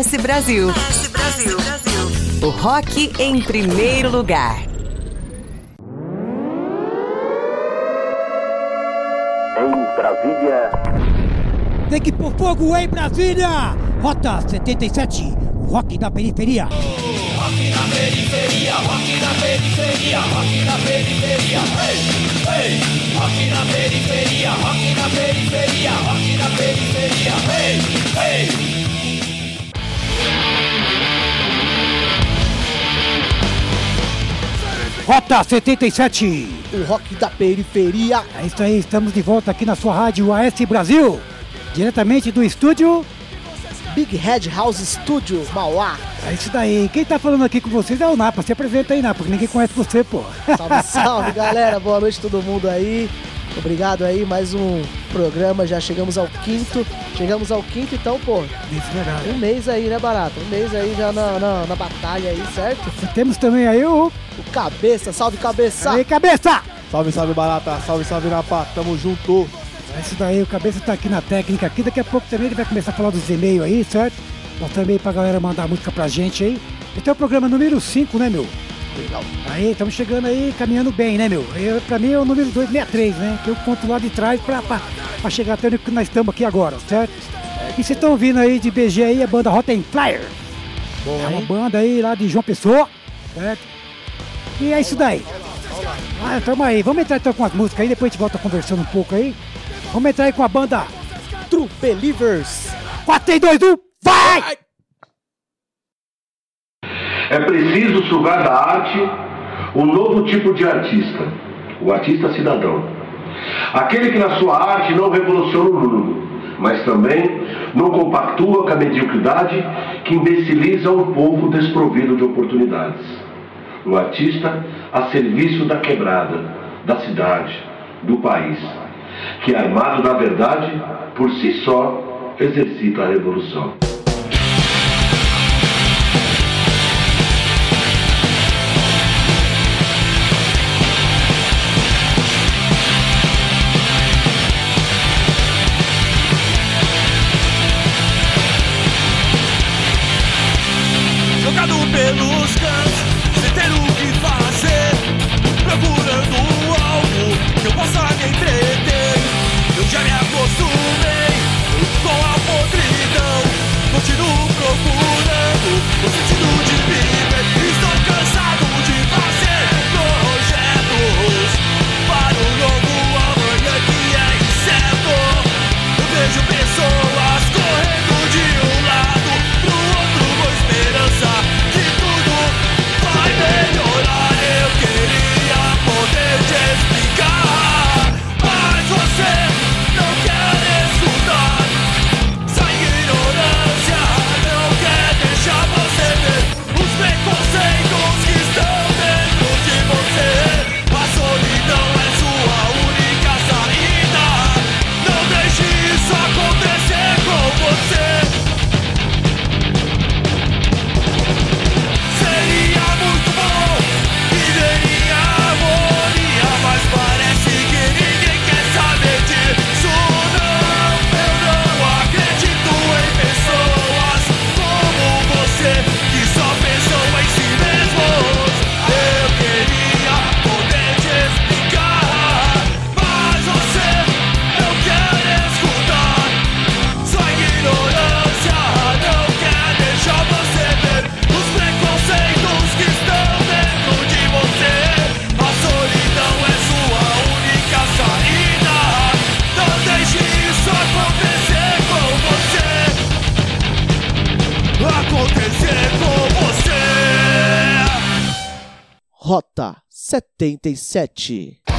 S Brasil. Brasil. O rock em primeiro lugar. Em Brasília. Tem que pôr fogo em Brasília! Rota 77, rock da periferia. Rock na periferia, rock na periferia, rock na periferia, ei, ei, rock na periferia, rock na periferia, rock na periferia, ei, ei. Rota 77, O rock da periferia. é isso aí, estamos de volta aqui na sua rádio AS Brasil, diretamente do estúdio. Big Head House Studio, Mauá. É isso daí, quem tá falando aqui com vocês é o Napa, se apresenta aí, Napa, porque ninguém conhece você, pô. Salve, salve, galera. Boa noite todo mundo aí. Obrigado aí, mais um programa. Já chegamos ao quinto. Chegamos ao quinto, então, pô, um mês aí, né, Barato? Um mês aí já na, na, na batalha aí, certo? E temos também aí o... O Cabeça, salve, Cabeça. Aí, cabeça! Salve, salve, Barata. Salve, salve, Napa. Tamo junto. É isso daí, o cabeça tá aqui na técnica aqui, daqui a pouco também ele vai começar a falar dos e-mails aí, certo? Mostrando aí pra galera mandar música pra gente aí. Esse é o programa número 5, né, meu? Legal. Aí, estamos chegando aí, caminhando bem, né, meu? Eu, pra mim é o número 263, né? Que eu conto lá de trás pra, pra, pra chegar até onde nós estamos aqui agora, certo? E vocês estão ouvindo aí de BG aí a banda Rotten Flyer. Bom, É uma hein? banda aí lá de João Pessoa, certo? E é isso daí. Ah, tamo aí. Vamos entrar então com as músicas aí, depois a gente volta conversando um pouco aí. Vamos entrar aí com a banda True Believers. 4, 3, 2, 1, vai! É preciso sugar da arte um novo tipo de artista, o artista cidadão. Aquele que na sua arte não revoluciona o mundo, mas também não compactua com a mediocridade que imbeciliza um povo desprovido de oportunidades. Um artista a serviço da quebrada, da cidade, do país, que armado da verdade, por si só, exercita a revolução. 77.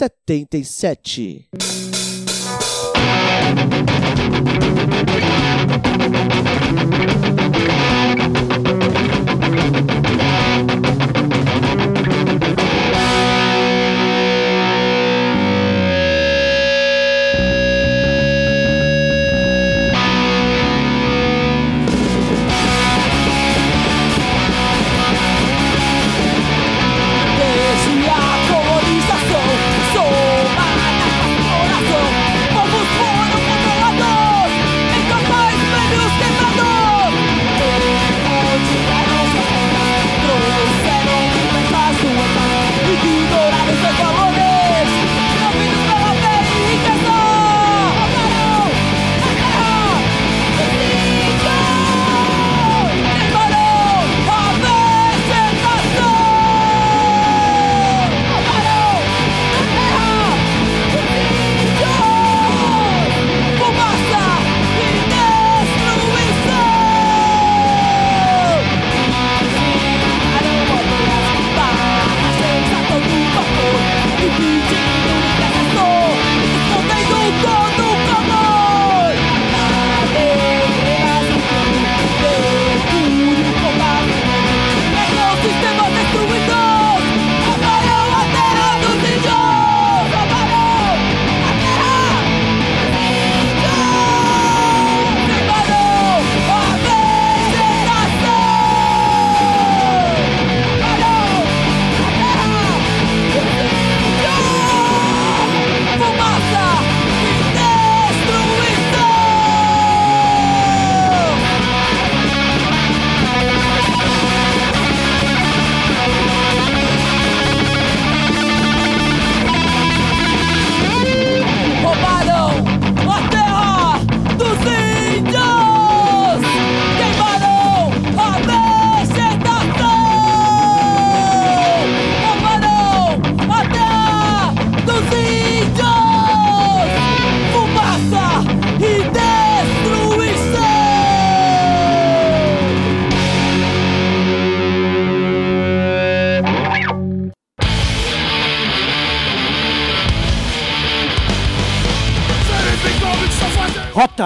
77. Desde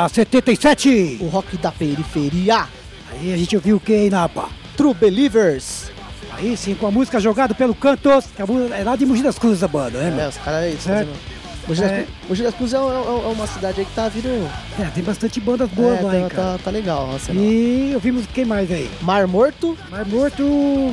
Rota 77. O rock da periferia. Aí a gente ouviu o que aí, Napa? True Believers. Aí sim, com a música jogada pelo Cantos, que música é lá de Mogi das Cruzes a banda, né, É, os caras aí fazendo. Mogi das, É. Cruzes- Mogi das Cruzes é, é- é uma cidade aí que tá vindo. É, tem bastante bandas boas é, lá, tá, hein, cara. tá, tá legal. E ouvimos quem mais aí? Mar Morto. Mar Morto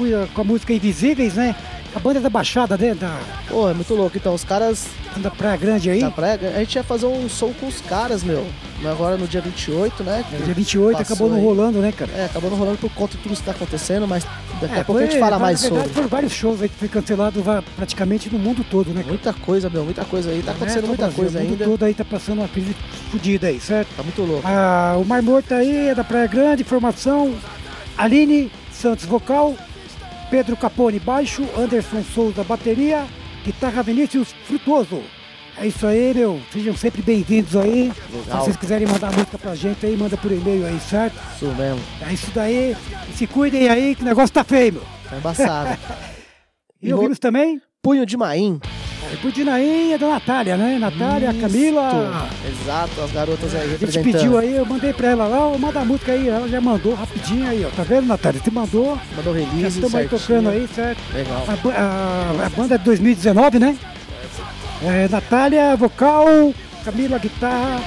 eh, com a música Invisíveis, né? A banda da Baixada, né? Da, Pô, é muito louco. Então, os caras da Praia Grande aí. da praia, a gente ia fazer um som com os caras, meu. Agora no dia 28, né? Dia 28 Passou acabou não aí. rolando, né, cara? É, acabou não rolando por conta de tudo isso que tá acontecendo, mas daqui a É, pouco a gente foi- fala mais verdade, sobre. Foram vários shows aí que foi cancelado praticamente no mundo todo, né, cara? Muita coisa, meu, muita coisa aí. Tá acontecendo É, muita Brasil, coisa o mundo ainda. todo aí tá passando uma crise fodida aí, certo? Tá muito louco. Ah, o Mar Morto aí é da Praia Grande, formação Aline Santos vocal, Pedro Capone baixo, Anderson Souza bateria, guitarra Vinícius Frutuoso. É isso aí, meu. Sejam sempre bem-vindos aí. Legal. Se vocês quiserem mandar música pra gente aí, manda por e-mail aí, certo? Isso mesmo. É isso daí. E se cuidem aí que o negócio tá feio, meu. Tá embaçado. E E ouvimos também Punho de Maim. O Pudinaí é da Natália, né? Natália, Camila. Isso. Exato, as garotas aí A gente pediu aí, eu mandei pra ela lá, ó, manda a música aí, ela já mandou rapidinho aí, ó. Tá vendo, Natália? Você mandou, Mandou já release, estamos aí tocando aí, certo? Legal. A, a- a banda é de 2019, né? É, Natália, vocal, Camila, guitarra,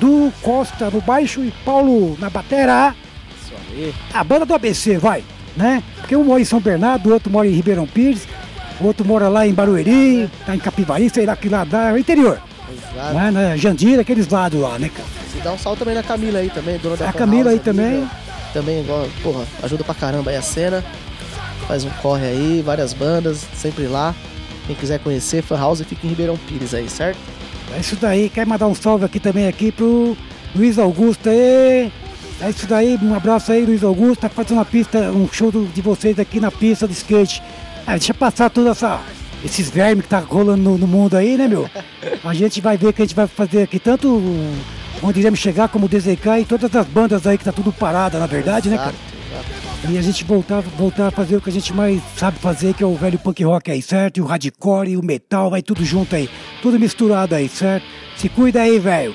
Du Costa no baixo e Paulo na batera. Isso aí. A banda do ABC, vai, né? Porque um mora em São Bernardo, o outro mora em Ribeirão Pires, outro mora lá em Barueri, tá em Capivari, sei lá que lá dá, é o interior. Exato. Né, né? Jandira, aqueles lados lá, né, cara? E dá um salve também na Camila aí também, dona da A Camila House aí também. Também, igual, porra, ajuda pra caramba aí a cena. Faz um corre aí, várias bandas, sempre lá. Quem quiser conhecer, Fan House fica em Ribeirão Pires aí, certo? É isso daí. Quer mandar um salve aqui também aqui pro Luiz Augusto aí. É isso daí, um abraço aí, Luiz Augusto. Tá fazendo uma pista, um show de vocês aqui na pista de skate. É, deixa passar toda essa. Esses vermes que tá rolando no, no mundo aí, né, meu? A gente vai ver o que a gente vai fazer aqui, tanto onde iremos chegar, como o DZK e todas as bandas aí que tá tudo parada, na verdade, né, cara? Exato, exato. E a gente voltar, voltar a fazer o que a gente mais sabe fazer, que é o velho punk rock aí, certo? E o hardcore e o metal, vai tudo junto aí. Tudo misturado aí, certo? Se cuida aí, velho.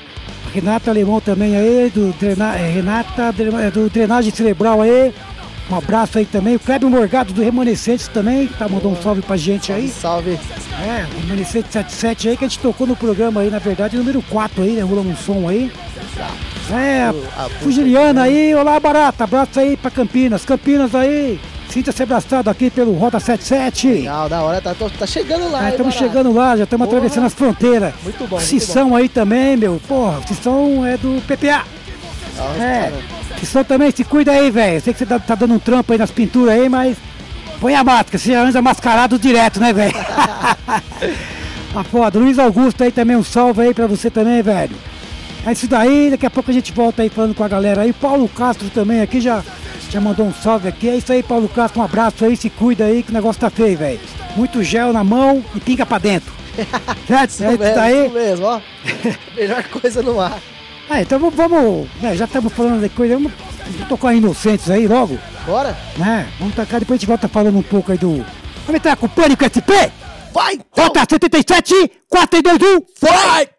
Renata Alemão também aí, do, drena, é, Renata é, do Drenagem Cerebral aí. Um abraço aí também. O Kleber Morgado do Remanescentes também, tá mandando um salve pra gente aí. Salve. É, Remanescente 77 aí, que a gente tocou no programa aí, na verdade, número 4 aí, né? Rolando um som aí. É, Fugiliana aí, olá Barata, abraço aí pra Campinas. Campinas aí, sinta-se abraçado aqui pelo Roda 77. Legal, da hora, tá, tô- tá chegando lá, Estamos Barata? chegando lá, já estamos atravessando as fronteiras. Muito bom, muito Cissão aí também, meu. Porra, Cissão é do PPA. Nossa, É, cara. Cissão também, se cuida aí, velho. Sei que você tá, tá dando um trampo aí nas pinturas aí, mas põe a máscara, você já anda mascarado direto, né, velho? ah, foda. Luiz Augusto aí também, um salve aí pra você também, velho. É isso daí, daqui a pouco a gente volta aí falando com a galera aí. Paulo Castro também aqui já, já mandou um salve aqui. É isso aí, Paulo Castro, um abraço aí, se cuida aí que o negócio tá feio, velho. Muito gel na mão e pinga pra dentro. certo? Isso É isso mesmo, daí. isso mesmo, ó. Melhor coisa no ar. Ah, então vamos, né, já estamos falando de coisa, vamos tocar Inocentes aí logo, Bora? né? Vamos tocar, depois a gente volta falando um pouco aí do... Vamos entrar com o Pânico SP? Vai! então! Rota 77, 4 2, 1, Vai!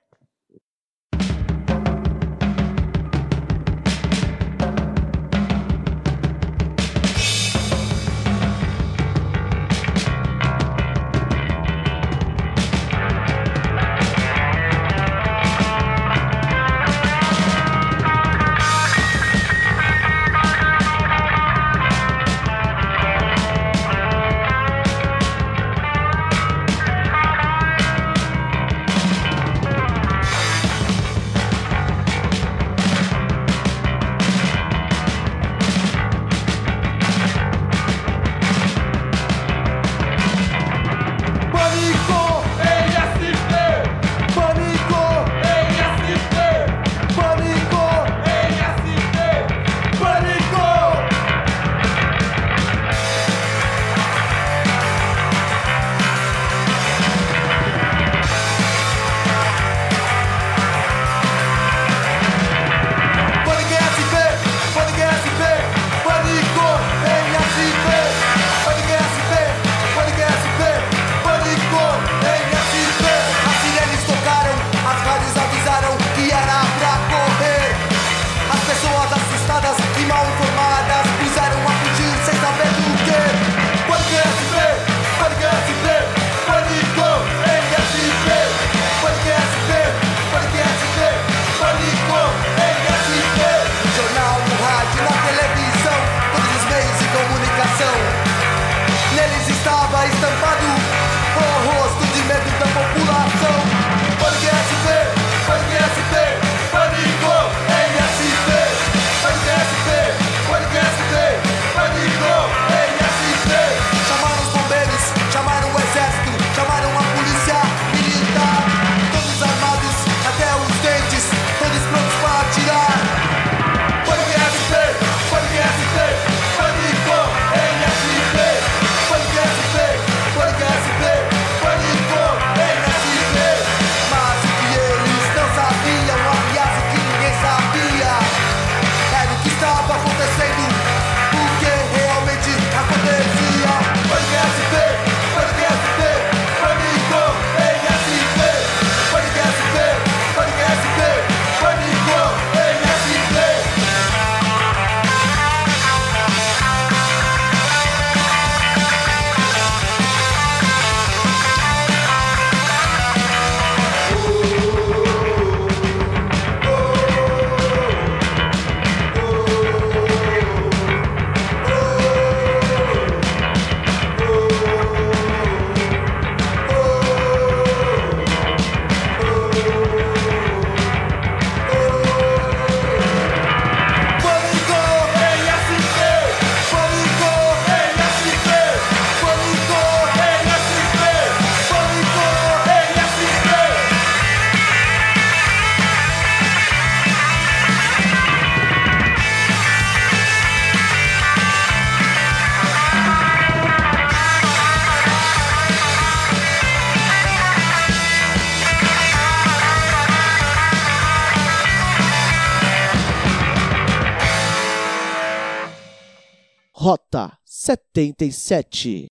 77.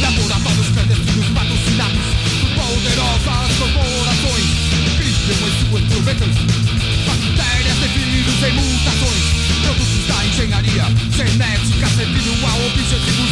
Laboratórios clandestinos patrocinados por poderosas corporações Criam em suas proventas rap Przejmę przy kasę widu, mało piszę, ty już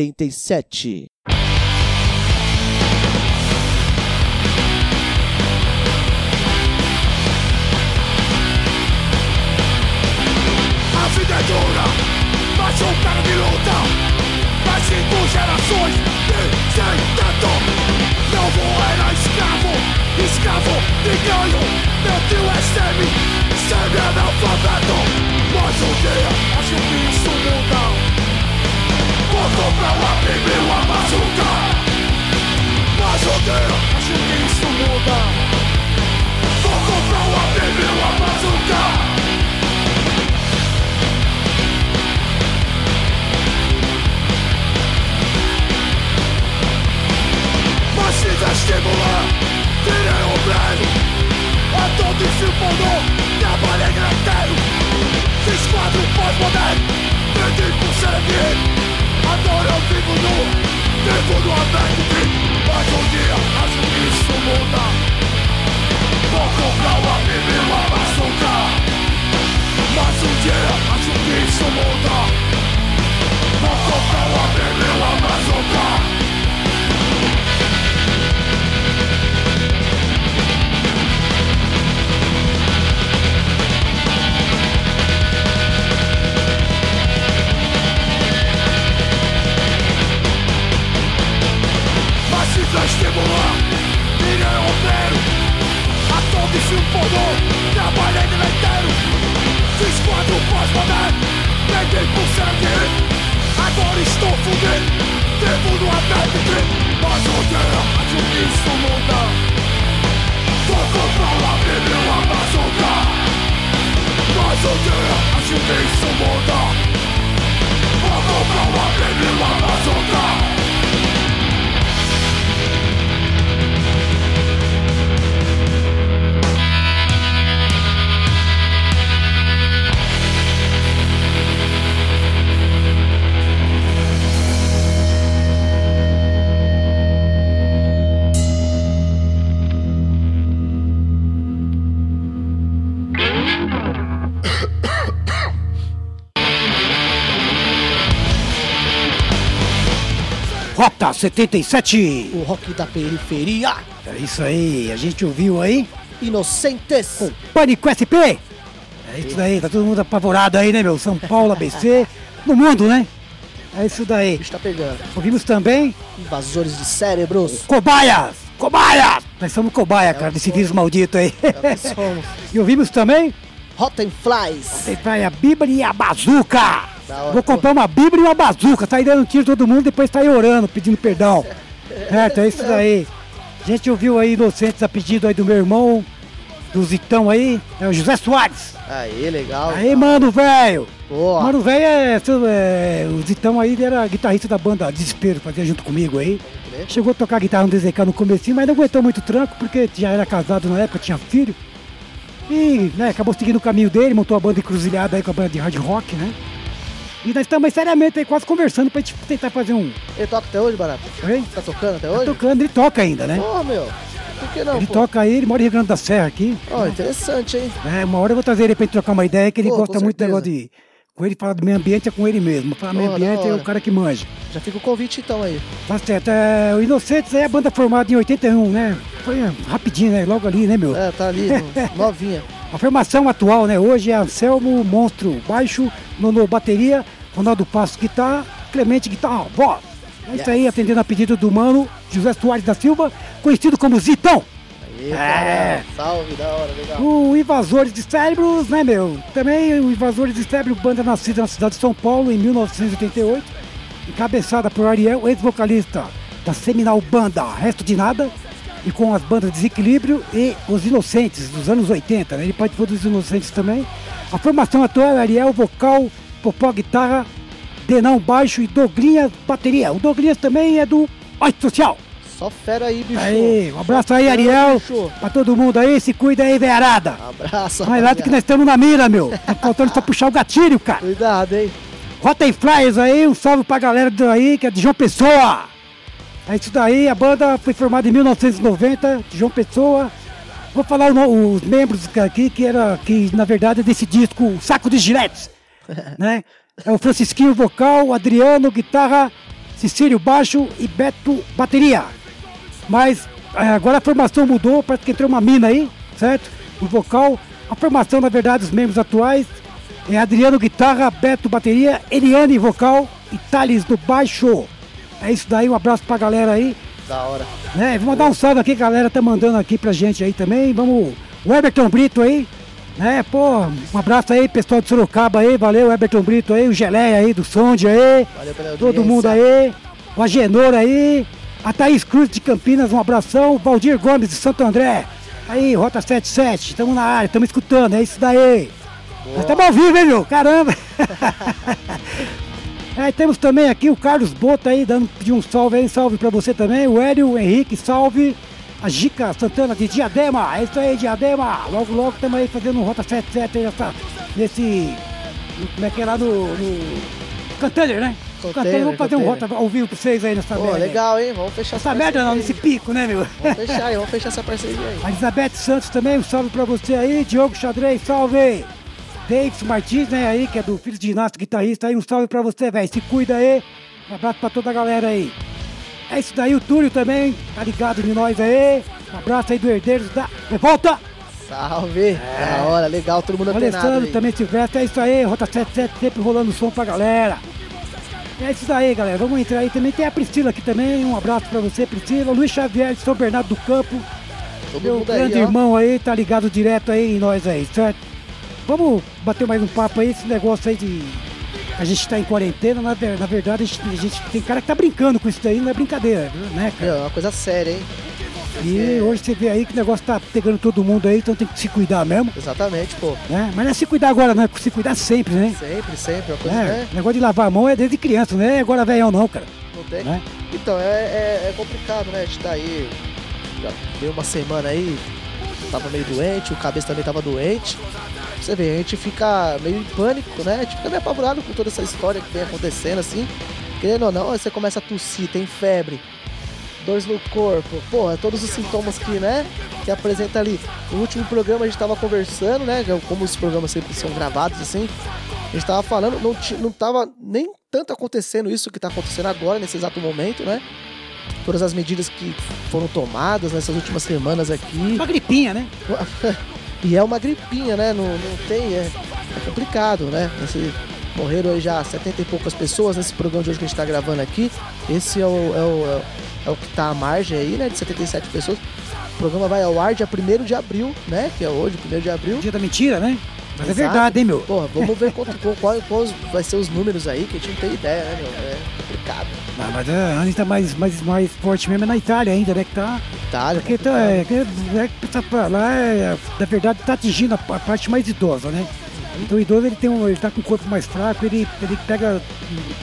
77. A vida é dura, mas um cara de luta. Mais cinco gerações de sem teto. Meu avô era escravo, escravo de ganho. Meu tio é semi, semi-analfabeto. Mas um dia acho que isso muda. Vou comprar uma bíblia e uma. Mas um dia acho que isso muda. Vou comprar uma bíblia e uma bazuca. Mas se vestibular, virei obreiro Ator de filme pornô, trabalhei grandeiro Fiz quadro Agora eu vivo nu, vivo no aberto Mas um dia acho que isso muda Vou comprar uma bíblia uma bazuca Mas um dia acho que isso muda Vou comprar uma bíblia e se vestibular, virei obreiro Ator de filme pornô, trabalhei no inteiro Fiz quadro pós-moderno, vendi por sangue Agora estou fudido, vivo no aberto Mas um dia acho que isso muda Vou comprar uma bíblia e uma bazuca Mas um dia acho que isso muda Vou comprar uma bíblia e Rota 77. O rock da periferia. É isso aí, a gente ouviu aí. Inocentes. O Pânico SP. É isso daí, tá todo mundo apavorado aí, né, meu? São Paulo, ABC, no mundo, né? É isso O daí. bicho tá pegando. Ouvimos também Invasores de cérebros. Cobaias! Cobaias! Nós somos cobaia, cara, desse vírus maldito aí. É somos. e ouvimos também Rotten Flies. Tem vai a Bíblia e a bazuca. Vou comprar uma Bíblia e uma bazuca. Sair dando tiro todo mundo, depois sair orando, pedindo perdão. Certo, é isso daí. A gente ouviu aí Inocentes a pedido aí do meu irmão, do Zitão aí, é o José Soares. Aí, legal. Aí, mano, velho. Mano, velho, é, é, o Zitão aí era guitarrista da banda Desespero, fazia junto comigo aí. Chegou a tocar guitarra no DZK no comecinho, mas não aguentou muito tranco, porque já era casado na época, tinha filho. E, né, acabou seguindo o caminho dele, montou a banda encruzilhada aí com a banda de hard rock, né? E nós estamos seriamente aí quase conversando pra gente tentar fazer um. Ele toca até hoje, Barato? Hein? Tá tocando até Tá hoje? tocando, ele toca ainda, né? Porra, meu. Por que não, Ele pô? toca aí, ele mora em Rio Grande da Serra aqui. Ó, interessante, hein? É, uma hora eu vou trazer ele pra gente trocar uma ideia, que ele Pô, gosta muito do negócio de. Com ele falar do meio ambiente é com ele mesmo. Falar meio ambiente é o cara que manja. Já fica o convite então aí. Tá certo. É, o Inocentes é a banda formada em 81, né? Foi é, rapidinho, né? Logo ali, né, meu? É, tá ali, no- novinha. A formação atual, né? Hoje é Anselmo, Monstro, baixo, Nono, bateria, Ronaldo Passos, guitarra, Clemente, guitarra, voz. É isso aí, atendendo a pedido do mano José Soares da Silva, conhecido como Zitão. Aí, É. Salve, da hora, legal. O Invasores de Cérebros, né, meu? Também o Invasores de Cérebros, banda nascida na cidade de São Paulo em 1988, encabeçada por Ariel, ex-vocalista da seminal banda Resto de Nada, e com as bandas Desequilíbrio e Os Inocentes, dos anos 80, né? Ele participou dos Inocentes também. A formação atual é Ariel, vocal, Popó, guitarra, Denão, baixo e Doglinhas, bateria. O Doglinhas também é do Arte Social. Só fera aí, bicho. Aí, um abraço aí, Ariel, bicho. pra todo mundo aí, se cuida aí, veiarada. Abraço. Mas lá que nós estamos na mira, meu. Tá faltando só puxar o gatilho, cara. Cuidado, hein? Flyers aí, um salve pra galera do aí, que é de João Pessoa. É isso daí, a banda foi formada em 1990, de João Pessoa. Vou falar o os membros aqui, que era, que na verdade é desse disco, o Saco de Giletes, né? É o Francisquinho vocal, Adriano guitarra, Cecílio baixo e Beto bateria. Mas é, agora a formação mudou, parece que entrou uma mina aí, certo? O vocal, a formação, na verdade, dos membros atuais é Adriano guitarra, Beto bateria, Eliane vocal e Thales no baixo. É isso daí, um abraço pra galera aí. Da hora. Né? Vou mandar um salve aqui, galera tá mandando aqui pra gente aí também. Vamos, o Everton Brito aí, né? Pô, um abraço aí, pessoal de Sorocaba aí, valeu, Everton Brito aí, o Geleia aí, do Sonde aí. Valeu pela Todo audiência. mundo aí, o Agenor aí, a Thaís Cruz de Campinas, um abração, o Valdir Gomes de Santo André. Aí, Rota 77, estamos na área, estamos escutando, é isso daí. Nós estamos ao vivo, hein, meu? Caramba! Aí temos também aqui o Carlos Bota aí, dando pedir um salve aí, salve pra você também. O Hélio Henrique, salve. A Gica Santana de Diadema, é isso aí, Diadema. Logo, logo estamos aí fazendo um Rota 77 aí nessa, nesse. Como é que é lá no. no Container, né? Container, vamos fazer um. Rota ao vivo pra vocês aí nessa Pô, merda. legal, hein? Vamos fechar Essa merda não, nesse pico, né, meu? Vamos fechar aí, vamos fechar essa parceria aí. A Elizabeth Santos também, um salve pra você aí. Diogo Xadrez, salve! Davis Martins, né, aí, que é do Filho de Ginasta, guitarrista aí, um salve pra você, velho. Se cuida aí. Um abraço pra toda a galera aí. É isso daí, o Túlio também, tá ligado de nós aí. Um abraço aí do Herdeiros da Revolta. Salve! Da hora, legal, todo mundo O antenado Alessandro aí. também Silvestre, é isso aí, Rota 77 sempre rolando som pra galera. É isso daí, galera. Vamos entrar aí também. Tem a Priscila aqui também. Um abraço pra você, Priscila. Luiz Xavier de São Bernardo do Campo. Todo Meu grande aí, irmão aí, tá ligado direto aí em nós aí, certo? Vamos bater mais um papo aí, esse negócio aí de. A gente tá em quarentena, na, na verdade a gente, a gente tem cara que tá brincando com isso daí, não é brincadeira, né, cara? Meu, é uma coisa séria, hein? E hoje você vê aí que o negócio tá pegando todo mundo aí, então tem que se cuidar mesmo, Exatamente, pô. né? Mas não é se cuidar agora, não, é se cuidar sempre, né? Sempre, sempre, é uma coisa, É, né? negócio de lavar a mão é desde criança, não é agora velhão não, cara. Não tem. Né? Então, é, é, é complicado, né? A gente tá aí, já deu uma semana aí, tava meio doente, o cabeça também tava doente. Você vê, a gente fica meio em pânico, né? A gente fica meio apavorado com toda essa história que vem acontecendo, assim. Querendo ou não, você começa a tossir, tem febre, dores no corpo, porra, todos os sintomas que, né, que apresenta ali. No último programa a gente tava conversando, né, como os programas sempre são gravados, assim, A gente tava falando, não, não tava nem tanto acontecendo isso que tá acontecendo agora, nesse exato momento, né? Todas as medidas que foram tomadas nessas últimas semanas aqui. Uma gripinha, né? E é uma gripinha, né? Não, não tem. É, é complicado, né? Esse, morreram aí já 70 e poucas pessoas nesse programa de hoje que a gente tá gravando aqui. Esse é o, é o, é o que tá à margem aí, né? De 77 pessoas. O programa vai ao ar dia 1 de abril, né? Que é hoje, 1 de abril. Dia da mentira, né? Mas é verdade, hein, meu? Porra, vamos ver quanto, qual, qual, quais vai ser os números aí, que a gente não tem ideia, né, meu? É complicado. Mas é, a Anitta mais, mais, mais forte mesmo é na Itália ainda, né? Que tá. Itália, Porque tá, é, é, que tá lá, é, na verdade, tá atingindo a, a parte mais idosa, né? Então o idoso ele tem um, ele tá com o corpo mais fraco, ele, ele pega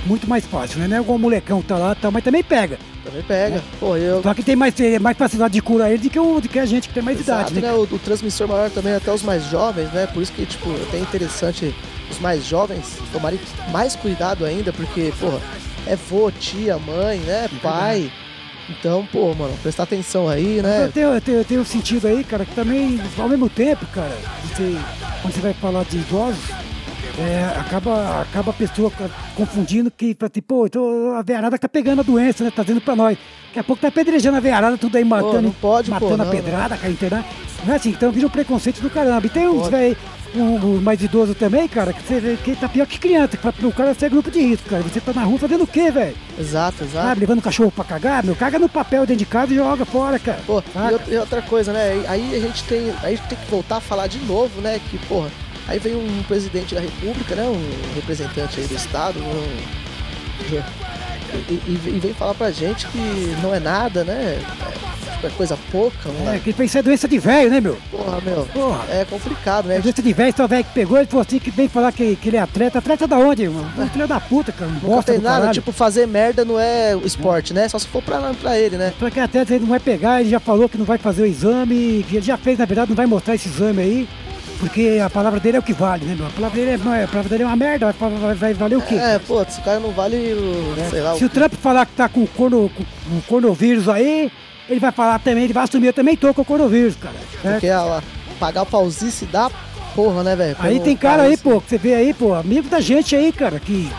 muito mais fácil, né? Não é igual o molecão tá lá, tá, mas também pega. também pega. Pô, eu. Só que tem mais, é, mais facilidade de curar ele do que, o, do que a gente que tem mais Exato, idade, né? né? O, o transmissor maior também até os mais jovens, né? Por isso que, tipo, é até interessante os mais jovens tomarem mais cuidado ainda, porque, porra, é vô, tia, mãe, né? Pai. Então, pô, mano, prestar atenção aí, né? Eu tenho, eu, tenho, eu tenho sentido aí, cara, que também, ao mesmo tempo, cara, você, quando você vai falar de idosos, é, acaba, acaba a pessoa confundindo que, tipo, pô, então a veiarada tá pegando a doença, né? Tá dizendo pra nós. Daqui a pouco tá apedrejando a veiarada, tudo aí matando, não pode, pô, matando não, a pedrada, cara, internar. Não é assim, então vira um preconceito do caramba. E tem uns velho, um, um mais idoso também, cara, que você vê que tá pior que criança, que o cara é grupo de risco, cara. Você tá na rua fazendo o quê, velho? Exato, exato. Sabe, levando o cachorro pra cagar, meu, caga no papel dentro de casa e joga fora, cara. Pô, e outra, e outra coisa, né? Aí a gente tem. Aí a gente tem que voltar a falar de novo, né? Que, porra, aí vem um presidente da república, né? Um representante aí do estado, um- e, e- vem falar pra gente que não é nada, né? É, é coisa pouca, não É, é? que isso é doença de velho, né, meu? Porra, meu. Porra. É complicado, né? É doença de velho, só velho que pegou, ele falou assim que vem falar que, que ele é atleta. Atleta da onde, irmão? Filho da puta, cara. Não bosta tem nada, caralho. tipo, fazer merda não é esporte, né? Só se for pra, pra ele, né? Pra que atleta ele não vai pegar, ele já falou que não vai fazer o exame, que ele já fez, na verdade, não vai mostrar esse exame aí. Porque a palavra dele é o que vale, né, meu? A palavra dele é, não é- a palavra dele é uma merda, vai, valer o quê? É, pô, esse cara não vale o. sei lá. Se o Trump falar que tá com o corno, com, o coronavírus aí, ele vai falar também, ele vai assumir, eu também tô com o coronavírus, cara. certo? Porque a, pagar o pausice dá porra, né, velho? Aí tem cara aí, pô, que você vê aí, pô, amigo da gente aí, cara, que.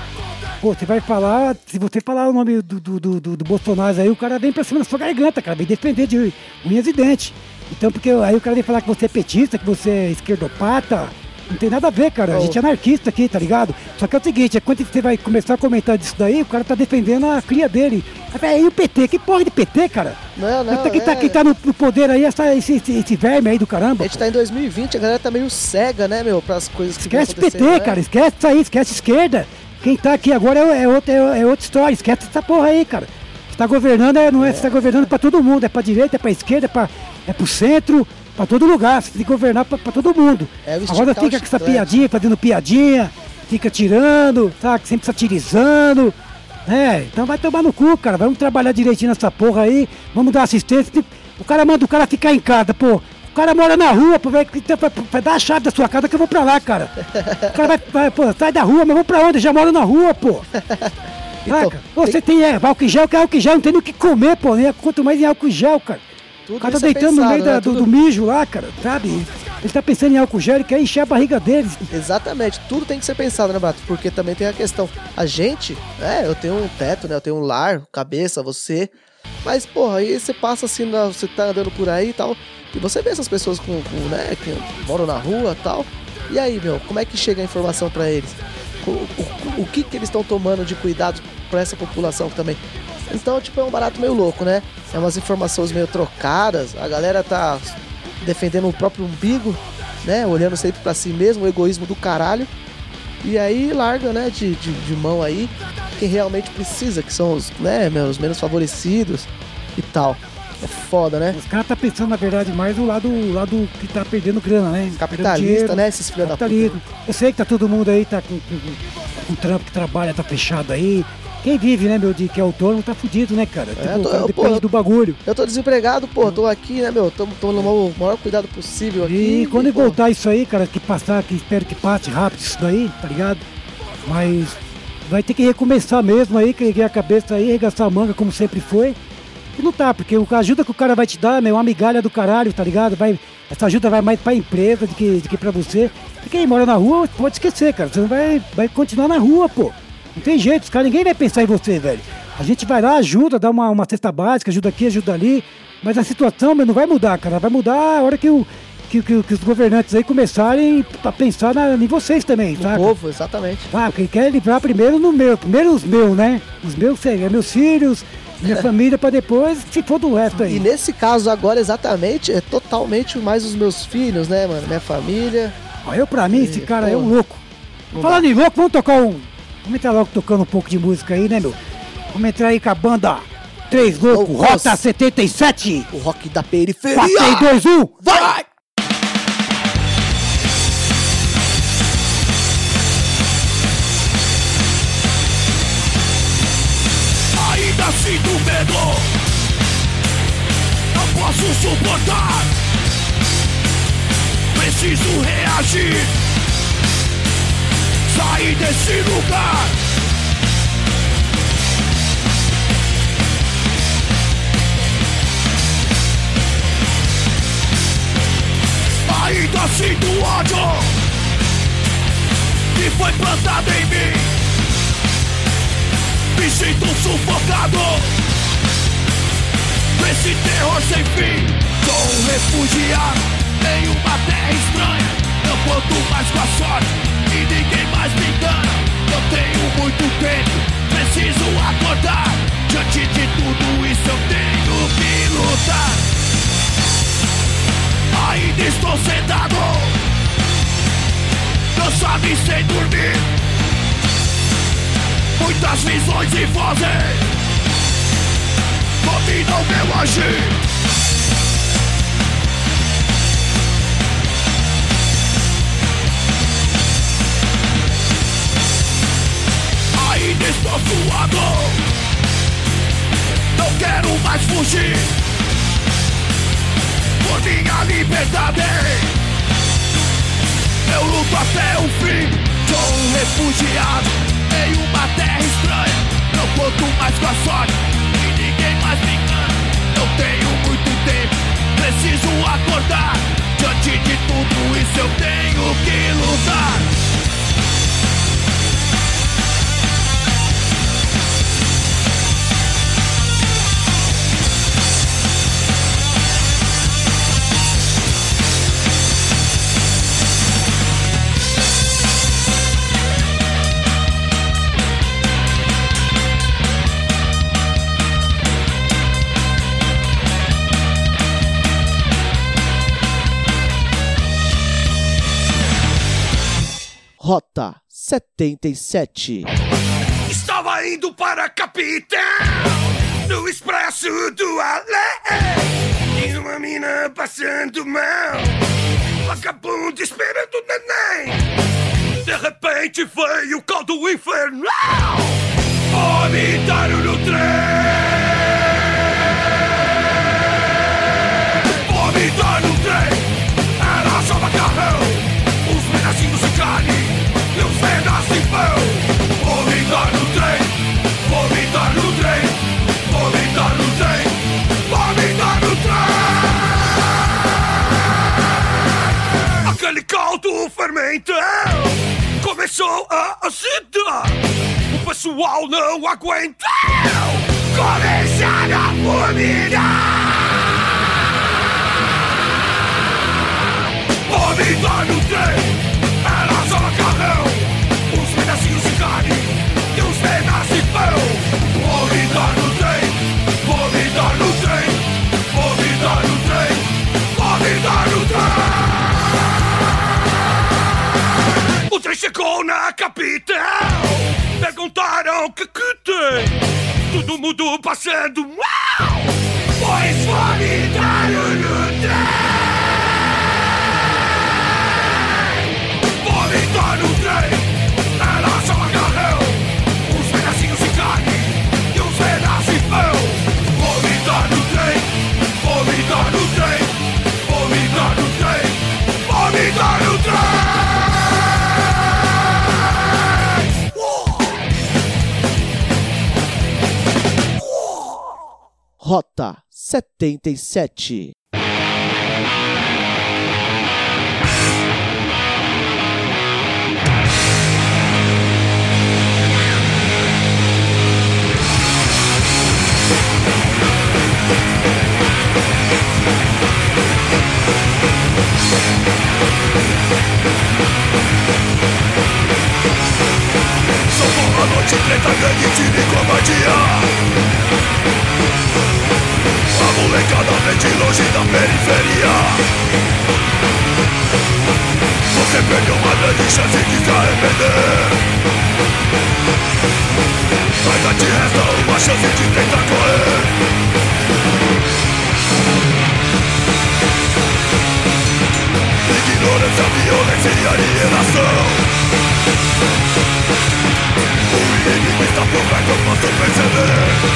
Pô, você vai falar, se você falar o nome do, do, do, do- do Bolsonaro aí, o cara vem pra cima da sua garganta, cara, vem defender de unhas e dentes. Então, porque aí o cara vem falar que você é petista, que você é esquerdopata. Não tem nada a ver, cara. A gente é anarquista aqui, tá ligado? Só que é o seguinte, é quando você vai começar a comentar disso daí, o cara tá defendendo a cria dele. Aí, e o PT? Que porra de PT, cara? Não, não, Quem tá, é. quem tá no, no poder aí, essa, esse, esse, verme aí do caramba. A gente tá em 2020, a galera tá meio cega, né, meu, pras coisas que Esquece PT, né? cara, esquece isso aí, esquece esquerda. Quem tá aqui agora é, é outra, é, é outra história, esquece essa porra aí, cara. Você tá governando, é, não é, você tá governando pra todo mundo, é pra direita, é pra esquerda, é, pra, é pro centro, pra todo lugar, você tem que governar pra, pra todo mundo. É agora fica com essa piadinha, fazendo piadinha, fica tirando, sabe, sempre satirizando. É, então vai tomar no cu, cara. Vamos trabalhar direitinho nessa porra aí, vamos dar assistência. O cara manda o cara ficar em casa, pô. O cara mora na rua, pô, vai, vai, vai dar a chave da sua casa que eu vou pra lá, cara. O cara vai, vai, pô, sai da rua, mas vou pra onde? Eu já moro na rua, pô. Então, Saca? Você tem é, álcool em gel, que é álcool em gel, não tem nem o que comer, pô. Nem, quanto mais em álcool em gel, cara. Tudo o cara tá é deitando no pensado, meio da- né? do, Tudo- do mijo lá, cara, sabe? Ele tá pensando em álcool gel, ele quer encher a barriga dele. Exatamente, tudo tem que ser pensado, né, Bato? Porque também tem a questão. A gente, é, eu tenho um teto, né? Eu tenho um lar, cabeça, você. Mas, porra, aí você passa assim, na- você tá andando por aí e tal. E você vê essas pessoas com, com, né, que moram na rua e tal. E aí, meu, como é que chega a informação pra eles? O, o- o que que eles estão tomando de cuidado pra essa população também? Então, tipo, é um barato meio louco, né? É umas informações meio trocadas, a galera tá defendendo o próprio umbigo, né? Olhando sempre pra si mesmo, o egoísmo do caralho. E aí larga, né, de, de, de mão aí quem realmente precisa, que são os, né, os menos favorecidos e tal. É foda, né? Os caras tá pensando, na verdade, mais do lado, o lado que tá perdendo grana, né? Capitalista, dinheiro, né? Esses filhos da puta. Eu sei que tá todo mundo aí, tá com, com, com trampo que trabalha, tá fechado aí. Quem vive, né, meu, de que é autônomo, tá fudido, né, cara? Tipo, tô- cara eu, depende pô, do bagulho. Eu tô desempregado, pô, tô aqui, né, meu? Tô tomando o maior cuidado possível aqui. E quando pô, voltar isso aí, cara, que passar, que espero que passe rápido isso daí, tá ligado? Mas vai ter que recomeçar mesmo aí, que erguer a cabeça aí, arregaçar a manga como sempre foi. E não tá, porque a ajuda que o cara vai te dar, meu, é uma migalha do caralho, tá ligado? Vai, essa ajuda vai mais pra empresa do que, do que pra você. E quem mora na rua, pode esquecer, cara. Você não vai, vai continuar na rua, pô. Não tem jeito, os caras, ninguém vai pensar em você, velho. A gente vai lá, ajuda, dá uma, uma cesta básica, ajuda aqui, ajuda ali. Mas a situação, meu, não vai mudar, cara. Vai mudar a hora que, o, que, que- que os governantes aí começarem a pensar na, em vocês também, O sabe? povo, exatamente. Ah, quem quer livrar primeiro no meu, primeiro os meus, né? Os meus, é, meus filhos, minha família, pra depois se for do resto aí. E nesse caso agora, exatamente, é totalmente mais os meus filhos, né, mano? Minha família. Eu, pra mim, esse E, cara é um louco. Falando em louco, vamos tocar um. Vamos entrar logo tocando um pouco de música aí, né, meu? Vamos entrar aí com a banda Três Loucos. Rota 77. O rock da periferia. 4, 3, 2, 1. Vai! Ainda sinto medo Não posso suportar Preciso reagir Sair desse lugar. Ainda sinto ódio Que foi plantado em mim. Me sinto sufocado Nesse terror sem fim. Sou um refugiado em uma terra estranha. Eu conto mais com a sorte e ninguém mais me engana. Eu tenho muito tempo, preciso acordar. Diante de tudo isso eu tenho que lutar. Ainda estou sentado. Cansado e sem dormir. Muitas visões e vozes Dominam meu agir Não quero mais fugir Por minha liberdade. Eu luto até o fim. Sou um refugiado em uma terra estranha. Não conto mais com a sorte e ninguém mais me engana. Eu tenho muito tempo, preciso acordar. Diante de tudo isso eu tenho que lutar Rota 77. Estava indo para a capital No expresso do além Tinha uma mina passando mal Vagabundo esperando o neném. De repente veio o caldo infernal. Vomitaram no trem caldo fermentão Começou a acidar O pessoal não aguentou. Começaram a vomitar. Vomitar no trem tem Todo mundo passando mal Pois vomitaram no trem. Vomitar no trem. Era só macarrão Os pedacinhos de carne E os pedaços de pão. Vomitar no trem. Vomitar no trem. Vomitar no trem. Vomitar no trem Rota Rota 77. São Paulo, a noite preta, gangue, time e covardia A molecada vem de longe da periferia Você perdeu uma grande chance de. Se arrepender Ainda te resta uma chance de tentar correr Ignorância, violência e alienação O inimigo está por perto, posso perceber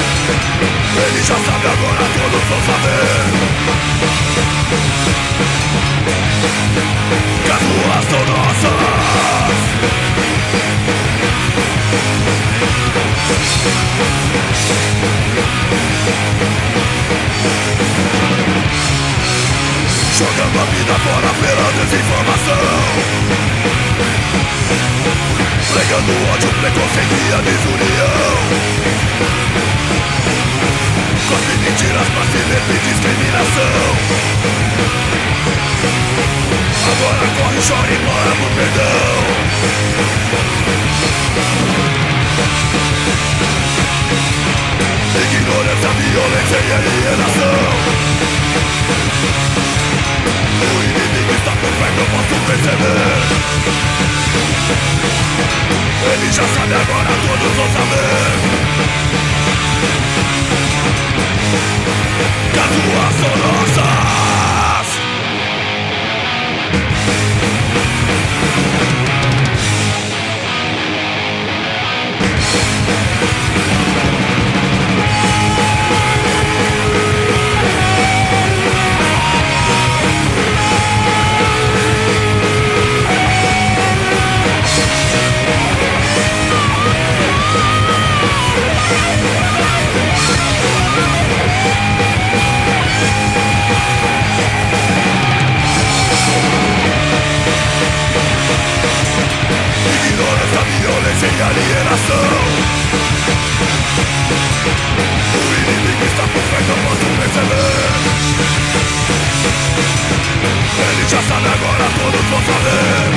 Ele já sabe agora, todos vão saber. Que as ruas são nossas. Jogando a vida fora Pregando ódio, preconceito e a desunião Cospe mentiras livre de discriminação Agora corre, chora e mora por perdão Ignorância, violência e alienação. O inimigo está por perto, eu posso perceber Ele já sabe agora, todos vão saber Que as e alienação O inimigo está por perto, eu posso perceber Ele já sabe agora, todos vão saber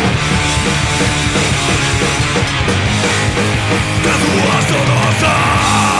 Que as ruas são nossas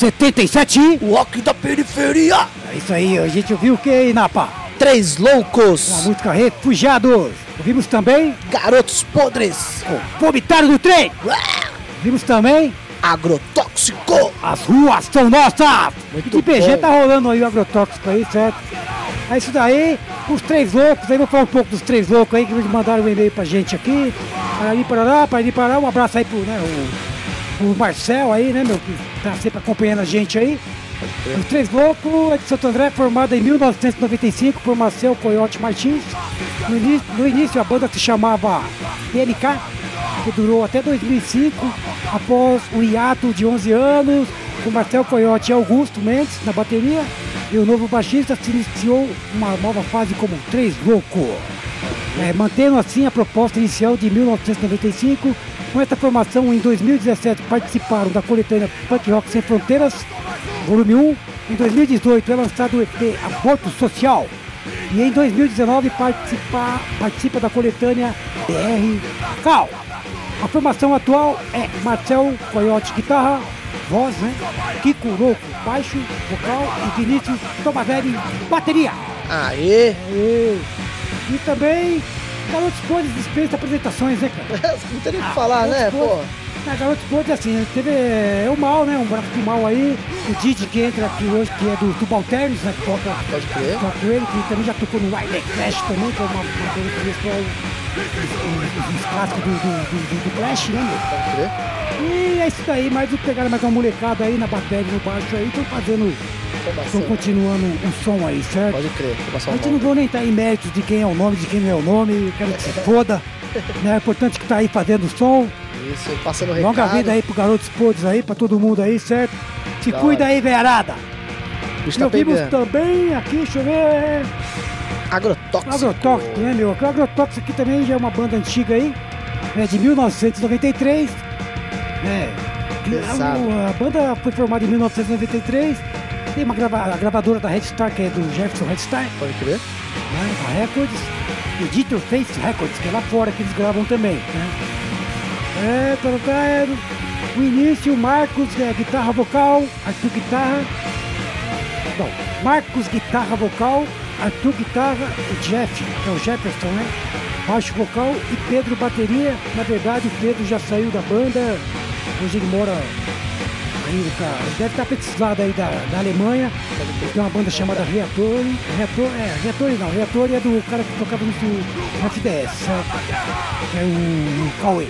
77. Rock da periferia. É isso aí, a gente ouviu o que aí, Napa? Três A loucos. música Refugiados. Ouvimos também Garotos podres. o Vomitário do Trem. Ouvimos também Agrotóxico. As Ruas São Nossas. Muito de BG tá rolando aí o agrotóxico aí, certo? É isso daí, os três loucos, aí vou falar um pouco dos três loucos aí que eles mandaram um e-mail pra gente aqui. Parari Parará, Parari Parará, um abraço aí pro, né, o, o Marcel aí, né, meu, que tá sempre acompanhando a gente aí. Os Três Loucos é de Santo André, formada em 1995 por Marcel Coyote Martins. No início, no início a banda se chamava PNK, que durou até 2005, após o hiato de 11 anos, com Marcel Coyote e Augusto Mendes na bateria, e o novo baixista se iniciou uma nova fase como Três Loucos. É, mantendo assim a proposta inicial de 1995. Com essa formação, em 2017 participaram da coletânea Punk Rock Sem Fronteiras, volume 1. Em 2018 é lançado o EP Aborto Social. E em 2019 participa, participa da coletânea BR Cal. A formação atual é Marcel Coyote guitarra, voz, né? Kiko Louco baixo, vocal e Vinícius Tomazelli bateria. Aê! E, e também, Garotos Podres dispensa apresentações, né, cara? Não tem nem o que falar, né, pô? Na Garotos Podres, assim, teve é, o Mal, né? Um braço do Mal aí. O Didi que entra aqui hoje, que é do Tubalternos, né? Que toca, Pode crer. toca com ele, que também já tocou no Wild Clash também, que é uma, uma coisa que falam, os, os, os clássicos do, do, do, do- Clash, né, meu? Pode crer. E é isso daí, mais pegaram mais uma molecada aí na bateria no baixo aí, estão fazendo, estão continuando o som aí, certo? Pode crer. A gente não vou nem estar em méritos de quem é o nome, de quem não é o nome, quero que se foda. Né? É importante que tá aí fazendo som. Isso, passando o recado. Longa vida aí pro Garotos Podres aí, pra todo mundo aí, certo? Se Da cuida hora. aí. O bicho E ouvimos pegando. também aqui, deixa eu ver, Agrotóxico. Agrotóxico, né, meu? O Agrotóxico aqui também já é uma banda antiga aí, é de 1993. né? A, a banda foi formada em 1993. Tem uma grava- a gravadora da Red Star, que é do Jefferson Red Star, Pode crer. né? A Records. Editor Face Records, que é lá fora que eles gravam também, né? É, pra cá é o início, Marcos, é, guitarra vocal, Arthur guitarra. Não, Marcos guitarra vocal, Arthur guitarra, o Jeff, que é o Jefferson, né? Baixo vocal e Pedro bateria. Na verdade, o Pedro já saiu da banda, hoje ele mora tá, ele deve estar esses lados aí da, da Alemanha. Tem uma banda chamada Reator. Reator, é, Reator não, Reator é do cara que tocava no, FDS, certo? É o, Cauê.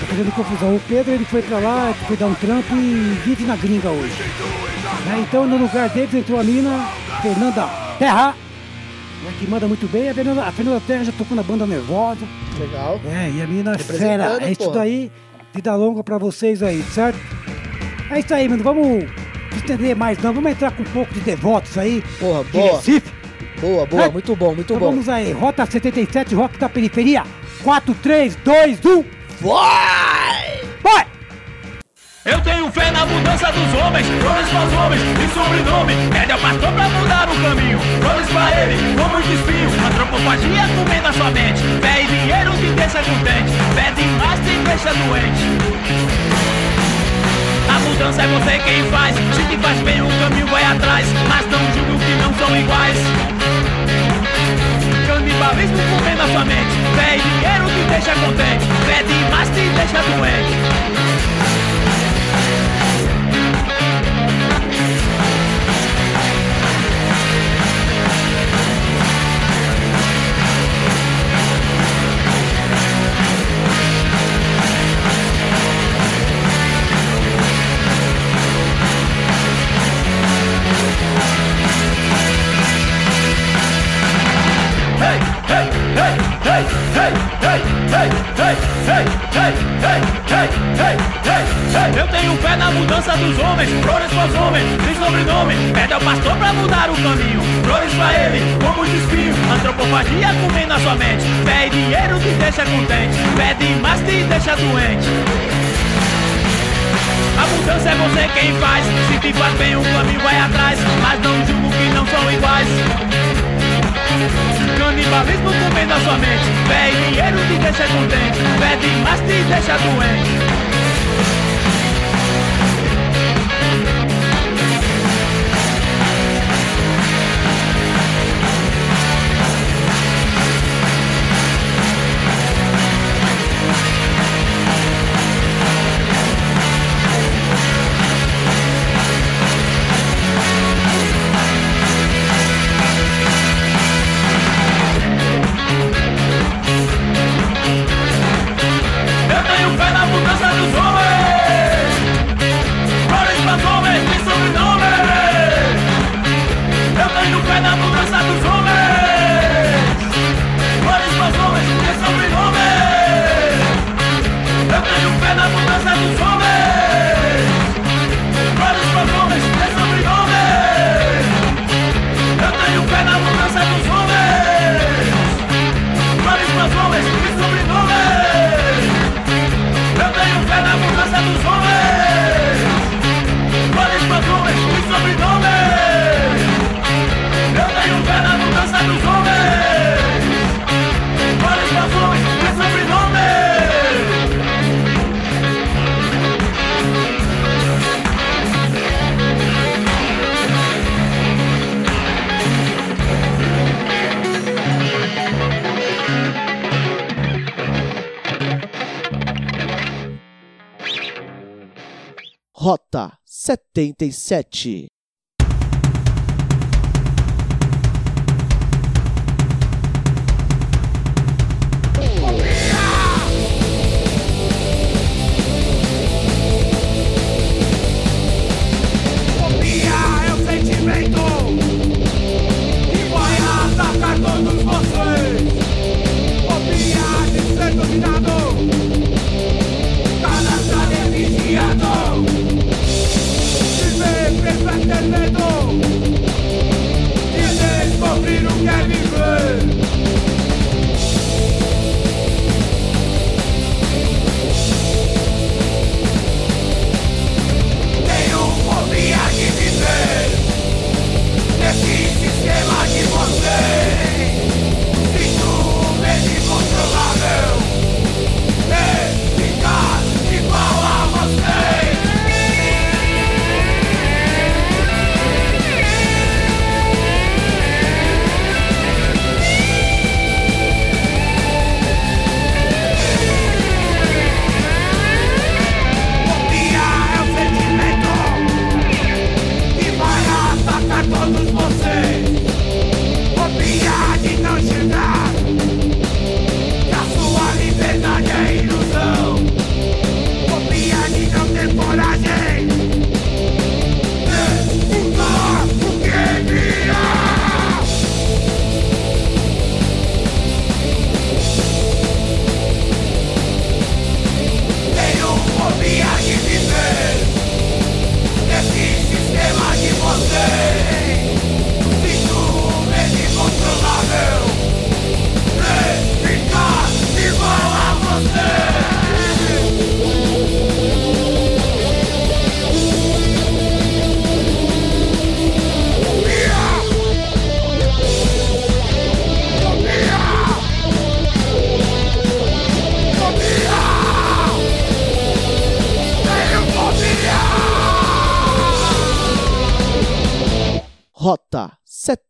Tô fazendo confusão. O Pedro ele foi pra lá, foi dar um trampo e vive na gringa hoje. Né, Então no lugar deles entrou a mina, Fernanda Terra, né, que manda muito bem. A Fernanda, a Fernanda Terra já tocou na banda Nervosa. Legal. É, e a mina é fera. É isso daí. Vida longa pra vocês aí, certo? É isso aí, mano. Vamos estender mais não. Vamos entrar com um pouco de devotos aí. Porra, De boa. Recife. Boa, boa. É. Muito bom, muito Então bom. vamos aí. Rota 77, Rock da Periferia. 4, 3, 2, 1. Vai! Vai! Eu tenho fé na mudança dos homens, promes para os homens e sobrenome. Pede ao pastor pra mudar o caminho, promes pra ele, como de espinho. Antropofagia comendo a sua mente, fé e dinheiro te deixa contente, pede mais te deixa doente. A mudança é você quem faz, se te faz bem o caminho vai atrás, mas não julgue que não são iguais. Canibalismo comendo a sua mente, fé e dinheiro te deixa contente, pede mais te deixa doente. Eu tenho fé na mudança dos homens, flores para os homens, sem sobrenome. Pede ao pastor pra mudar o caminho, flores pra ele, como espinho. Antropofagia comendo a sua mente, fé e dinheiro te deixa contente, pede mais te deixa doente. A mudança é você quem faz, se te faz bem o caminho vai atrás, mas não julgo que não são iguais. Canibalismo comendo a sua mente. Fé e dinheiro te deixa contente Pede mais te deixa doente 77.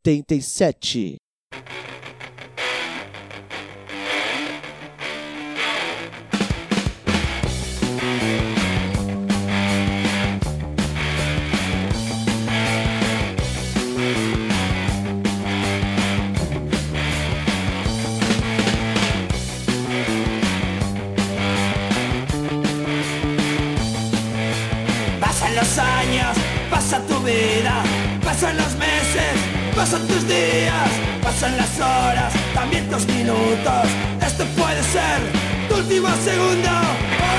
77. horas, también tus minutos. Este puede ser tu último segundo.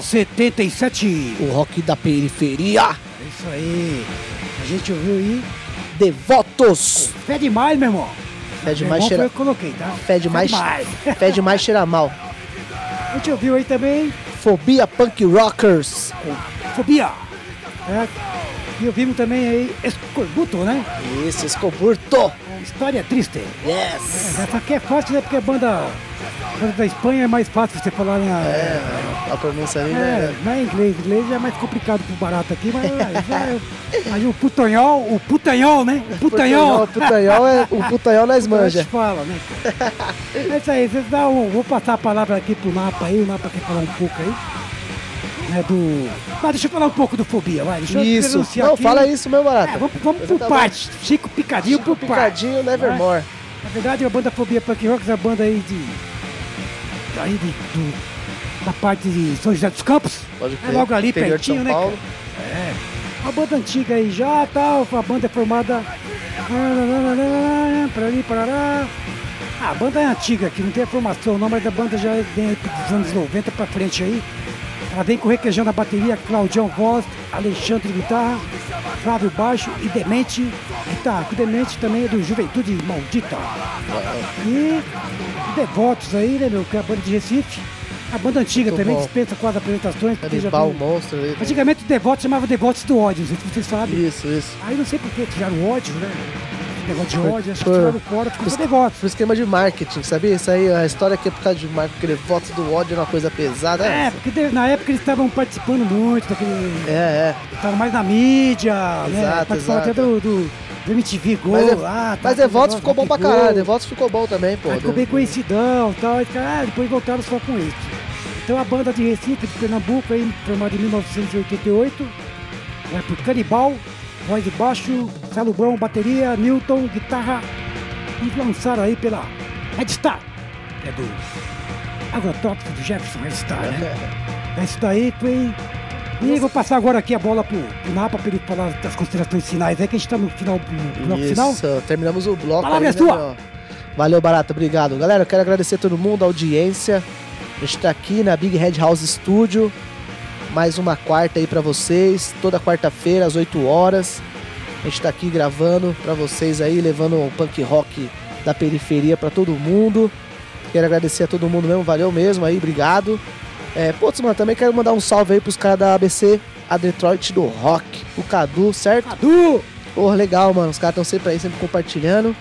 Rota 77. O rock da periferia. É Isso aí. A gente ouviu aí. Devotos. Fé demais, meu irmão. Fé demais, cheira... eu que coloquei, tá? Fé demais, fé demais, cheira mal. A gente ouviu aí também Fobia Punk Rockers. Fobia. É. E ouvimos também aí Escorbuto, né? Esse escoburto. História triste. Yes. Essa aqui é fácil, né? Porque a banda, banda da Espanha é mais fácil você falar na. É, a pronúncia ali, É, né? não é inglês, inglês é mais complicado pro barato aqui, mas aí, aí o putanhol, o putanhol, né? O putanhol. O putanhol, é, o putanhol nós A manja. gente fala, né? É isso aí, vocês dá um, vou passar a palavra aqui pro Napa aí, o Napa quer falar um pouco aí. Né, do. Mas deixa eu falar um pouco do fobia, vai. Deixa eu Isso. denunciar Não, aqui. fala isso, meu barato. É, vamos, vamos por Tá bom. parte. Chico Picadinho Chico por parte. Picadinho, Nevermore. Na verdade, a banda Fobia Punk Rock é a banda aí de. Aí de, do, da parte de São José dos Campos. Pode É crer. logo ali, Interior pertinho, né? Paulo. É. Uma banda antiga aí já, tal. A banda é formada. Para ali, parará. Ah, a banda é antiga aqui, não tem a formação não, mas a banda já é dos anos 90 pra frente aí. Ela vem com requeijão na bateria, Claudião voz, Alexandre guitarra, Flávio baixo e Demente guitarra. O Demente também é do Juventude Maldita. E Devotos aí, né, meu, que é a banda de Recife. A banda antiga Muito também bom. dispensa quase apresentações. já Canibal, tem- monstro. ali. Antigamente o Devotos chamava Devotos do ódio, vocês sabem. Isso, isso. Aí não sei por que tiraram o ódio, né? Negócio de ódio, acho que tiraram fora, ficou só Devotos. Por esquema de marketing, sabia? Isso aí, a história aqui é por causa de marketing, porque votos do ódio é uma coisa pesada. É, porque de- na época eles estavam participando muito daquele. É, é. Estavam mais na mídia, né? Exato, Participavam até do, do, do MTV Go Mas, é, lá. mas tal, Devotos Rock ficou bom pra caralho. Devotos ficou bom também, pô. Aí ficou bem conhecidão e tal. E, ah, depois voltaram só com isso. Então a banda de Recife, de Pernambuco, aí, formada em 1988, é por Canibal, voz de baixo, Salubão, bateria, Newton, guitarra, e lançaram aí pela Red Star, é do Agrotóxico do Jefferson Red Star, né? É Isso daí foi. E vou passar agora aqui a bola pro, pro Napa pra ele falar das considerações finais aí, que a gente tá no final no bloco final. Isso, terminamos o bloco. Palavra aí, é sua. meu? Valeu, Barata, obrigado. Galera, eu quero agradecer a todo mundo, a audiência. A gente tá aqui na Big Head House Studio. Mais uma quarta aí pra vocês. Toda quarta-feira, às 8 horas. A gente tá aqui gravando pra vocês aí, levando o punk rock da periferia pra todo mundo. Quero agradecer a todo mundo mesmo, valeu mesmo aí, obrigado. É, putz, mano, também quero mandar um salve aí pros caras da ABC, a Detroit do Rock, o Cadu, certo? Cadu! Porra, legal, mano. Os caras estão sempre aí, sempre compartilhando,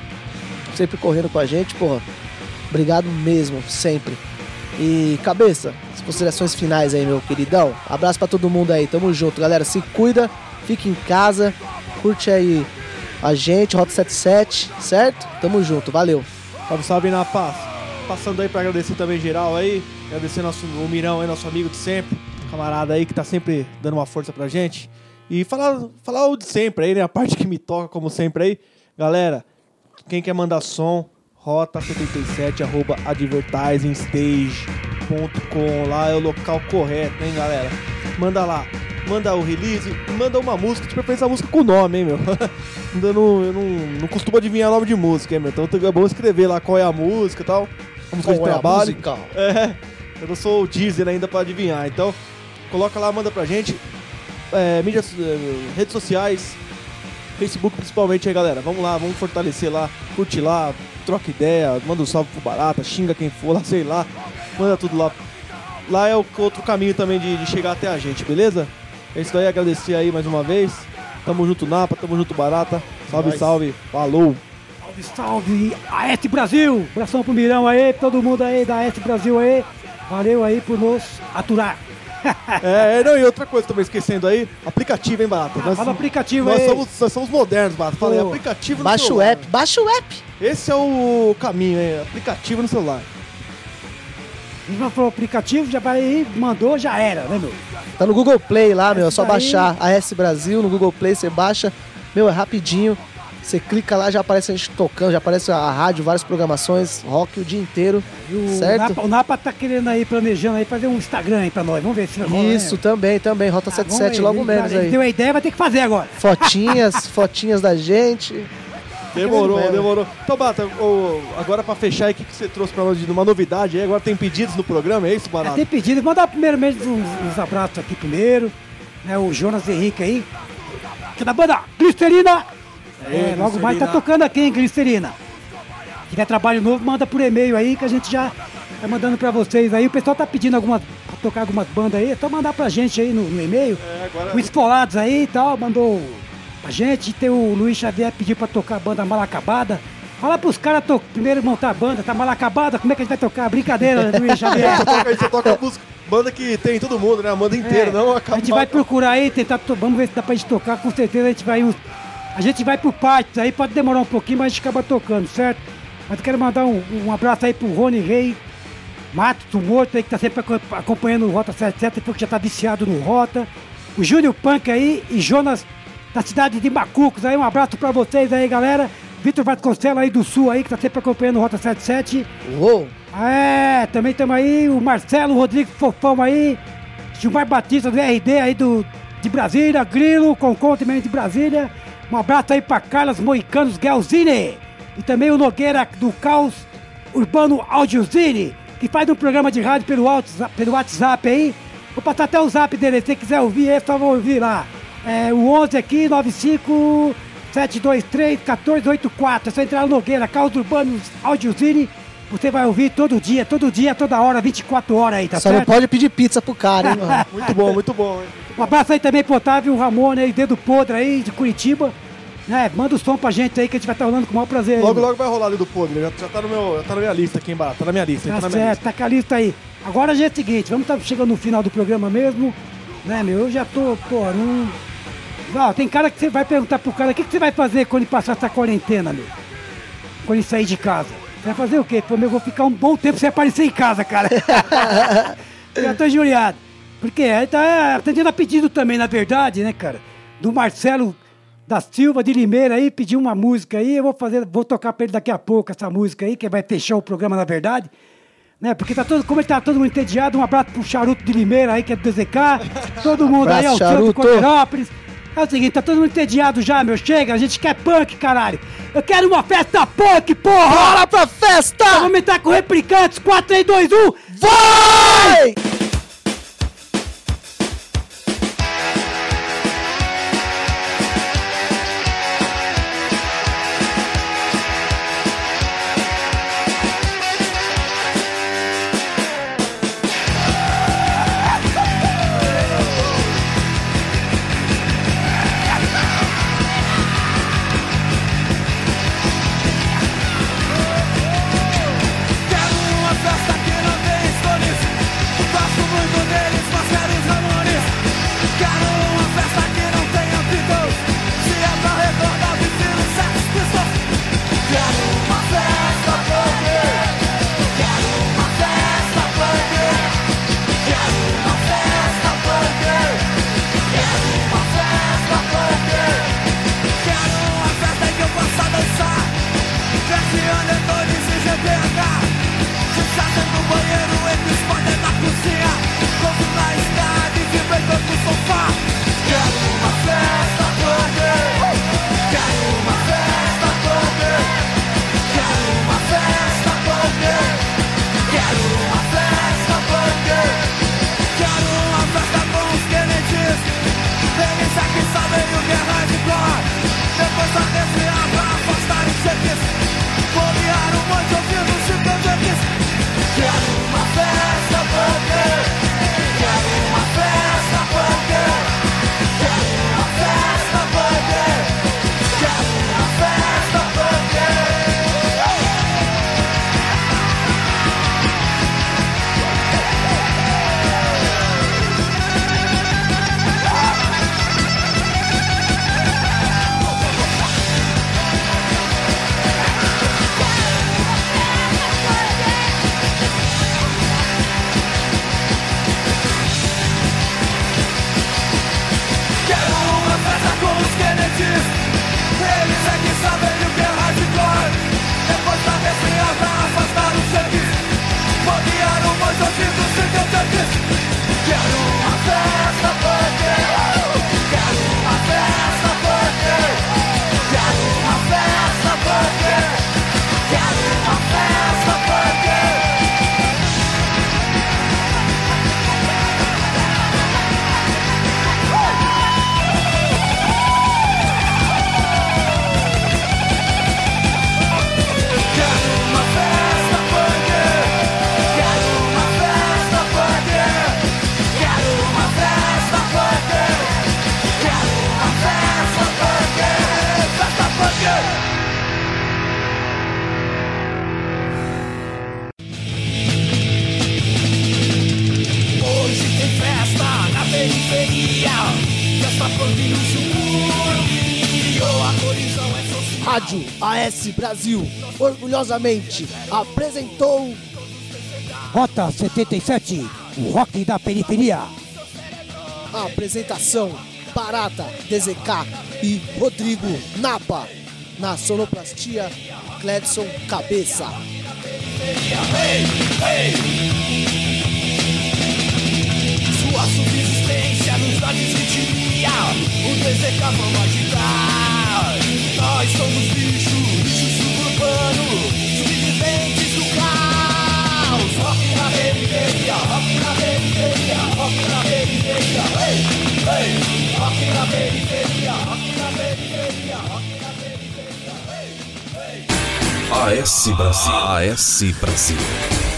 sempre correndo com a gente, porra. Obrigado mesmo, sempre. E cabeça, as considerações finais aí, meu queridão. Abraço pra todo mundo aí, tamo junto, galera. Se cuida, fique em casa, curte aí a gente, Rota 77, certo? Tamo junto, valeu. Salve, salve na paz. Passando aí pra agradecer também geral aí. Agradecer nosso, o Mirão aí, nosso amigo de sempre. Camarada aí que tá sempre dando uma força pra gente. E falar, falar o de sempre aí, né? A parte que me toca, como sempre aí. Galera, quem quer mandar som, rota77 arroba advertisingstage.com. Lá é o local correto, hein, galera? Manda lá. Manda o release, manda uma música, de preferência a música com nome, hein, meu? eu não, eu não, não costumo adivinhar nome de música, hein, meu? Então é bom escrever lá qual é a música e tal. A música de Qual é a trabalho. É, eu não sou o Deezer ainda pra adivinhar. Então, coloca lá, manda pra gente. É, mídias, é, redes sociais, Facebook principalmente aí, galera. Vamos lá, vamos fortalecer lá, curte lá, troca ideia, manda um salve pro Barata, xinga quem for lá, sei lá. Manda tudo lá. Lá é o outro caminho também de, de chegar até a gente, beleza? É isso daí, agradecer aí mais uma vez. Tamo junto, Napa, tamo junto, Barata. Salve, Nós. salve, falou! Salve, salve! AS Brasil! Abração pro Mirão aí, todo mundo aí da AS Brasil aí. Valeu aí por nos aturar. É, não, e outra coisa também esquecendo aí, aplicativo, hein, Barata? Ah, fala aplicativo nós aí. Somos, nós somos modernos, Barata. Fala aí, aplicativo no Baixa o celular. app, baixa o app. Esse é o caminho, hein? Aplicativo no celular. A gente falou aplicativo, já vai aí, mandou, já era, né, meu? Tá no Google Play lá, meu. É só baixar a S Brasil no Google Play, você baixa. Meu, é rapidinho. Você clica lá, já aparece a gente tocando, já aparece a rádio, várias programações, rock o dia inteiro. E o certo? Napa, o Napa tá querendo aí, planejando aí, fazer um Instagram aí pra nós. Vamos ver se rola, né? Isso, também, também. Rota Ah, 77 vamos logo menos aí. Deu a ideia, vai ter que fazer agora. Fotinhas, fotinhas da gente. Demorou, demorou. Então, Bata, ô, agora pra fechar aí, o que, que você trouxe pra nós de uma novidade aí? Agora tem pedidos no programa, é isso, É, Barata? tem pedido, mandar primeiramente uns, uns abraços aqui primeiro, né? O Jonas Henrique aí, que é da banda Glicerina. É, logo mais tá tocando aqui, hein, Glicerina. Se tiver trabalho novo, manda por e-mail aí que a gente já tá mandando pra vocês aí. O pessoal tá pedindo algumas, pra tocar algumas bandas aí, é só mandar pra gente aí no, no e-mail. É, agora- aí e tal, mandou pra gente. Tem o Luiz Xavier pediu pra tocar a banda Malacabada. Fala pros caras to- primeiro montar a banda, tá mal acabada, como é que a gente vai tocar? Brincadeira, Luiz Xavier. Toca, aí você toca música, banda que tem todo mundo, né? A banda inteira, É, não a gente vai procurar aí, tentar, to- vamos ver se dá pra gente tocar, com certeza a gente vai, a gente vai por partes aí, pode demorar um pouquinho, mas a gente acaba tocando, certo? Mas eu quero mandar um, um abraço aí pro Rony Rei, Matos, o Morto aí, que tá sempre aco- acompanhando o Rota 77, porque já tá viciado no Rota, o Júnior Punk aí e Jonas da cidade de Macucos aí, um abraço pra vocês aí, galera. Vitor Vasconcelos aí do Sul aí, que tá sempre acompanhando o Rota 77. Uou! É, também temos aí o Marcelo Rodrigues Fofão aí, Gilmar Batista do RD aí do, de Brasília, Grilo, Concon também de Brasília. Um abraço aí pra Carlos Moicanos Galzini e também o Nogueira do Caos Urbano Audiozine, que faz um programa de rádio pelo WhatsApp, pelo WhatsApp aí. Vou passar até o zap dele, se você quiser ouvir, é só vou ouvir lá. É o 11 aqui, 95 723 1484. É só entrar no Nogueira, Caos Urbano Audiozine. Você vai ouvir todo dia, todo dia, toda hora, 24 horas aí, tá Só não certo? pode pedir pizza pro cara, hein, mano? Muito bom, muito bom, hein? Um abraço aí também pro Otávio Ramone aí, dedo podre aí, de Curitiba. Né, manda o som pra gente aí que a gente vai estar rolando com o maior prazer. aí, Logo, mano. logo vai rolar ali do podre, já, já tá, no meu, já tá na minha lista aqui embaixo, tá na minha lista, Tá tá na minha certo, tá com a lista aí. Agora já é o seguinte, vamos estar chegando no final do programa mesmo. Né, meu? Eu já tô, pô, não. Não, tem cara que você vai perguntar pro cara, o que, que você vai fazer quando ele passar essa quarentena, meu? Quando ele sair de casa. Você vai fazer o quê? Pô, meu, eu vou ficar um bom tempo sem aparecer em casa, cara. já tô injuriado. Porque aí tá atendendo a pedido também, na verdade, né, cara? Do Marcelo da Silva de Limeira aí, pediu uma música aí, eu vou fazer, vou tocar pra ele daqui a pouco essa música aí, que vai fechar o programa, na verdade. Né? Porque tá todo, como ele tá todo mundo entediado, um abraço pro Charuto de Limeira aí, que é do DZK, todo mundo aí, Abraço, ao Santo Charuto. É o seguinte, tá todo mundo entediado já, meu, chega, a gente quer punk, caralho. Eu quero uma festa punk, porra! Bora pra festa! Vamos entrar com replicantes, 4, 3, 2, 1, Vai! Quero Rádio AS Brasil orgulhosamente apresentou Rota 77, o rock da periferia. a apresentação Barata, DZK e Rodrigo Napa. Na sonoplastia, Cledson Cabeça. Sua subsistência nos dá desvitria O DZK vamos agitar AS Brasil. AS Brasil.